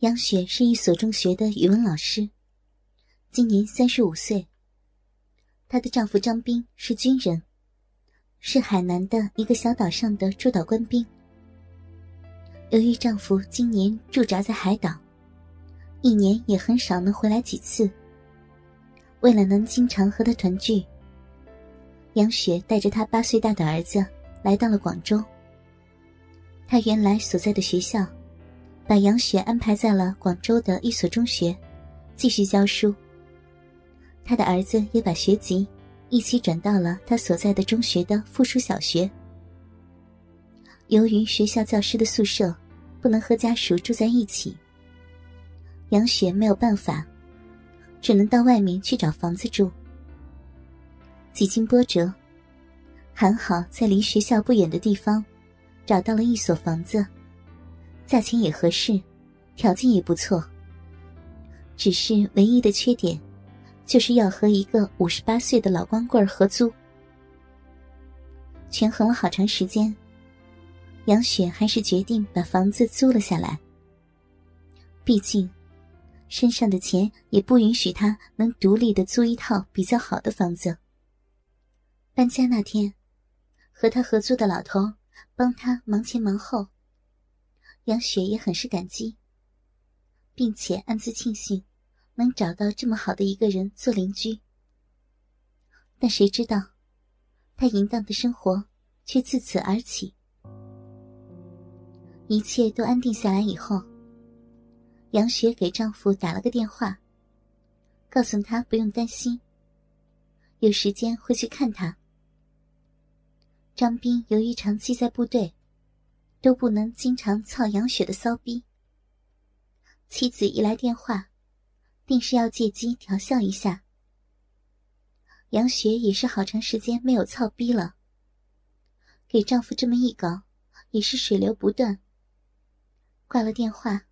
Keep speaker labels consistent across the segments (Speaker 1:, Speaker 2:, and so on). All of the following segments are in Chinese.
Speaker 1: 杨雪是一所中学的语文老师，今年三十五岁。她的丈夫张斌是军人，是海南的一个小岛上的驻岛官兵。由于丈夫今年驻扎在海岛，一年也很少能回来几次。为了能经常和他团聚，杨雪带着她八岁大的儿子来到了广州。她原来所在的学校。把杨雪安排在了广州的一所中学，继续教书。他的儿子也把学籍一起转到了他所在的中学的附属小学。由于学校教师的宿舍不能和家属住在一起，杨雪没有办法，只能到外面去找房子住。几经波折，还好在离学校不远的地方找到了一所房子。价钱也合适，条件也不错。只是唯一的缺点，就是要和一个五十八岁的老光棍合租。权衡了好长时间，杨雪还是决定把房子租了下来。毕竟，身上的钱也不允许她能独立的租一套比较好的房子。搬家那天，和他合租的老头帮他忙前忙后。杨雪也很是感激，并且暗自庆幸能找到这么好的一个人做邻居。但谁知道，她淫荡的生活却自此而起。一切都安定下来以后，杨雪给丈夫打了个电话，告诉他不用担心，有时间会去看他。张斌由于长期在部队。都不能经常操杨雪的骚逼。妻子一来电话，定是要借机调笑一下。杨雪也是好长时间没有操逼了，给丈夫这么一搞，也是水流不断。挂了电话，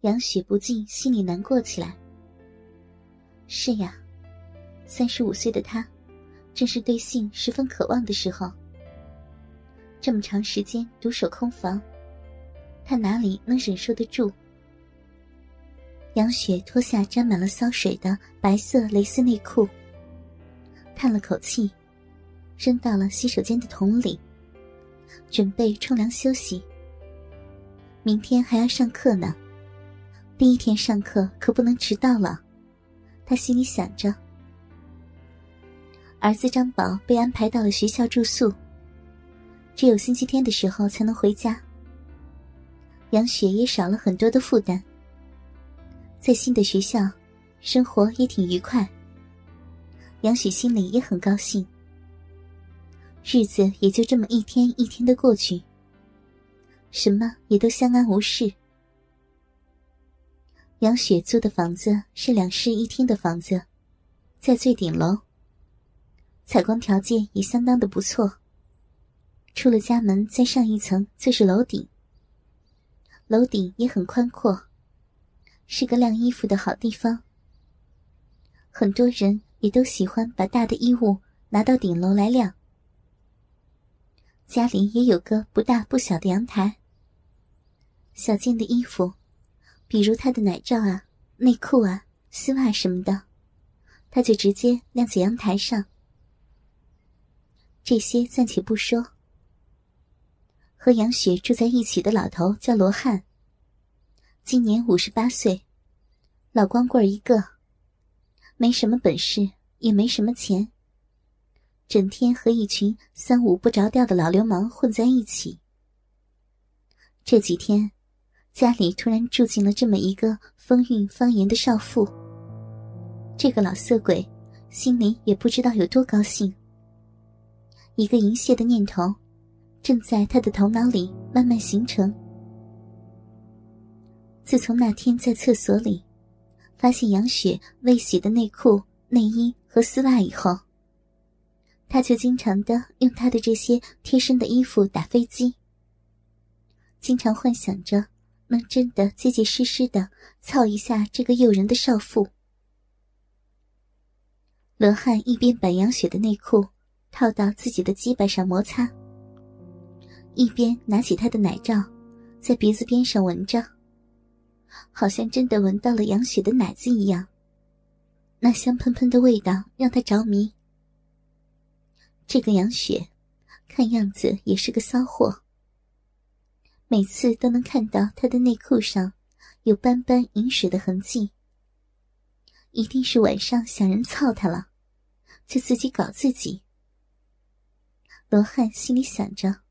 Speaker 1: 杨雪不禁心里难过起来。是呀，三十五岁的她，正是对性十分渴望的时候。这么长时间独守空房，他哪里能忍受得住？杨雪脱下沾满了骚水的白色蕾丝内裤，叹了口气，扔到了洗手间的桶里，准备冲凉休息。明天还要上课呢，第一天上课可不能迟到了。他心里想着。儿子张宝被安排到了学校住宿。只有星期天的时候才能回家。杨雪也少了很多的负担，在新的学校，生活也挺愉快。杨雪心里也很高兴，日子也就这么一天一天的过去，什么也都相安无事。杨雪租的房子是两室一厅的房子，在最顶楼，采光条件也相当的不错。出了家门，再上一层就是楼顶。楼顶也很宽阔，是个晾衣服的好地方。很多人也都喜欢把大的衣物拿到顶楼来晾。家里也有个不大不小的阳台。小件的衣服，比如他的奶罩啊、内裤啊、丝袜什么的，他就直接晾在阳台上。这些暂且不说。和杨雪住在一起的老头叫罗汉，今年五十八岁，老光棍一个，没什么本事，也没什么钱，整天和一群三五不着调的老流氓混在一起。这几天，家里突然住进了这么一个风韵方言的少妇，这个老色鬼心里也不知道有多高兴，一个淫亵的念头。正在他的头脑里慢慢形成。自从那天在厕所里发现杨雪未洗的内裤、内衣和丝袜以后，他就经常的用他的这些贴身的衣服打飞机，经常幻想着能真的结结实实的操一下这个诱人的少妇。罗汉一边把杨雪的内裤套到自己的鸡巴上摩擦。一边拿起他的奶罩，在鼻子边上闻着，好像真的闻到了杨雪的奶子一样。那香喷喷的味道让他着迷。这个杨雪，看样子也是个骚货。每次都能看到她的内裤上有斑斑饮水的痕迹，一定是晚上想人操她了，就自己搞自己。罗汉心里想着。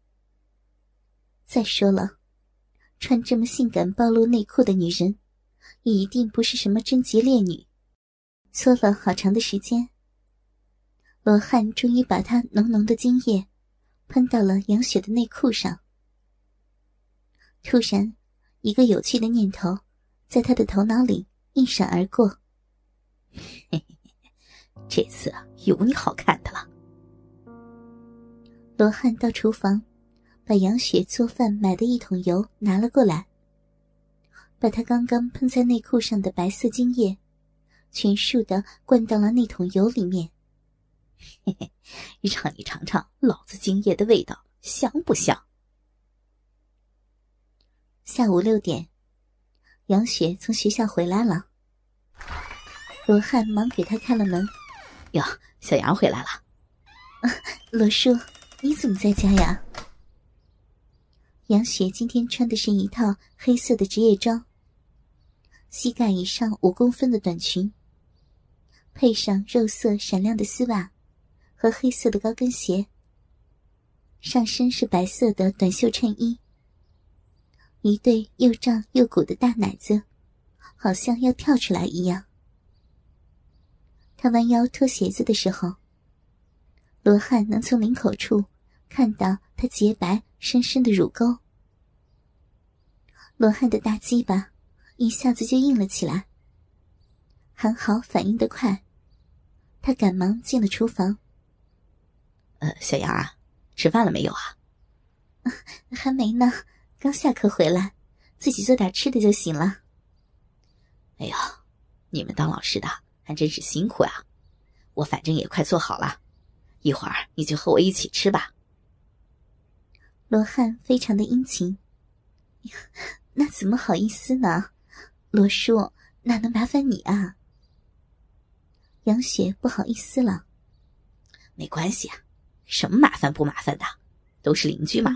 Speaker 1: 再说了，穿这么性感暴露内裤的女人，也一定不是什么贞洁烈女。搓了好长的时间，罗汉终于把他浓浓的精液喷到了杨雪的内裤上。突然，一个有趣的念头在他的头脑里一闪而过：“
Speaker 2: 嘿嘿，这次有你好看的了。”
Speaker 1: 罗汉到厨房，把杨雪做饭买的一桶油拿了过来，把他刚刚喷在内裤上的白色精液。全数的灌到了那桶油里面，
Speaker 2: 嘿嘿，让你尝尝老子精液的味道，香不香？
Speaker 1: 下午六点，杨雪从学校回来了，罗汉忙给她开了门。
Speaker 2: 哟，小杨回来了。
Speaker 1: 罗叔，你怎么在家呀？杨雪今天穿的是一套黑色的职业装，膝盖以上五公分的短裙。配上肉色闪亮的丝袜和黑色的高跟鞋，上身是白色的短袖衬衣，一对又胀又鼓的大奶子，好像要跳出来一样。他弯腰脱鞋子的时候，罗汉能从领口处看到他洁白深深的乳沟。罗汉的大鸡巴一下子就硬了起来。还好反应得快，他赶忙进了厨房。
Speaker 2: 呃，小杨啊，吃饭了没有啊？
Speaker 1: 还没呢，刚下课回来，自己做点吃的就行了。
Speaker 2: 哎呦，你们当老师的还真是辛苦啊！我反正也快做好了，一会儿你就和我一起吃吧。
Speaker 1: 罗汉非常的殷勤。那怎么好意思呢？罗叔，哪能麻烦你啊？杨雪不好意思了，
Speaker 2: 没关系啊，什么麻烦不麻烦的，都是邻居嘛。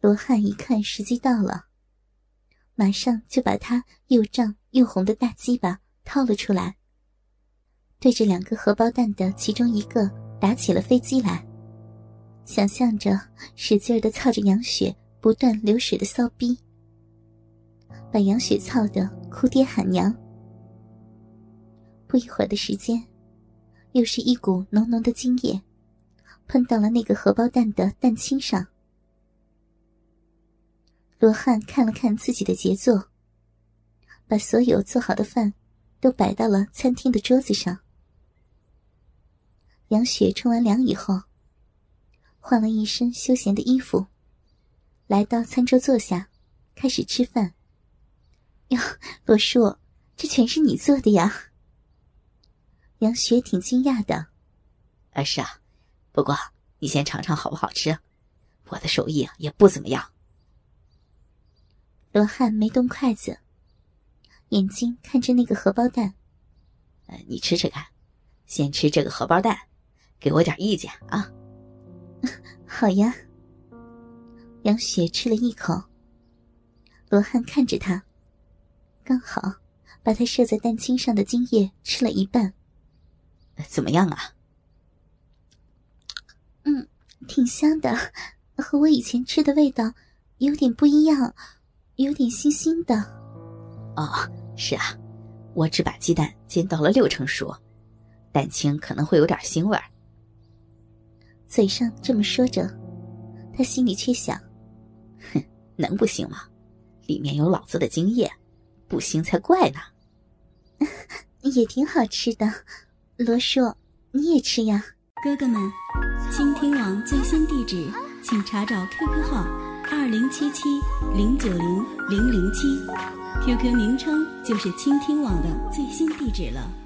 Speaker 1: 罗汉一看时机到了，马上就把他又胀又红的大鸡巴掏了出来，对着两个荷包蛋的其中一个打起了飞机来，想象着使劲的操着杨雪不断流水的骚逼，把杨雪操得哭爹喊娘。不一会儿的时间，又是一股浓浓的精液，喷到了那个荷包蛋的蛋清上。罗汉看了看自己的杰作，把所有做好的饭都摆到了餐厅的桌子上。杨雪冲完凉以后，换了一身休闲的衣服，来到餐桌坐下，开始吃饭。哟，罗叔，这全是你做的呀？杨雪挺惊讶的，
Speaker 2: 啊是啊，不过你先尝尝好不好吃，我的手艺也不怎么样。
Speaker 1: 罗汉没动筷子，眼睛看着那个荷包蛋，
Speaker 2: 呃，你吃吃看，先吃这个荷包蛋，给我点意见啊。
Speaker 1: 好呀。杨雪吃了一口，罗汉看着他，刚好把他射在蛋清上的精液吃了一半。
Speaker 2: 怎么样啊？
Speaker 1: 嗯，挺香的，和我以前吃的味道有点不一样，有点腥腥的。
Speaker 2: 哦，是啊，我只把鸡蛋煎到了六成熟，蛋清可能会有点腥味儿。
Speaker 1: 嘴上这么说着，他心里却想：
Speaker 2: 哼，能不行吗？里面有老子的精液，不腥才怪呢。
Speaker 1: 也挺好吃的。罗叔，你也吃呀？
Speaker 3: 哥哥们，倾听网最新地址，请查找 QQ 号二零七七零九零零零七，QQ 名称就是倾听网的最新地址了。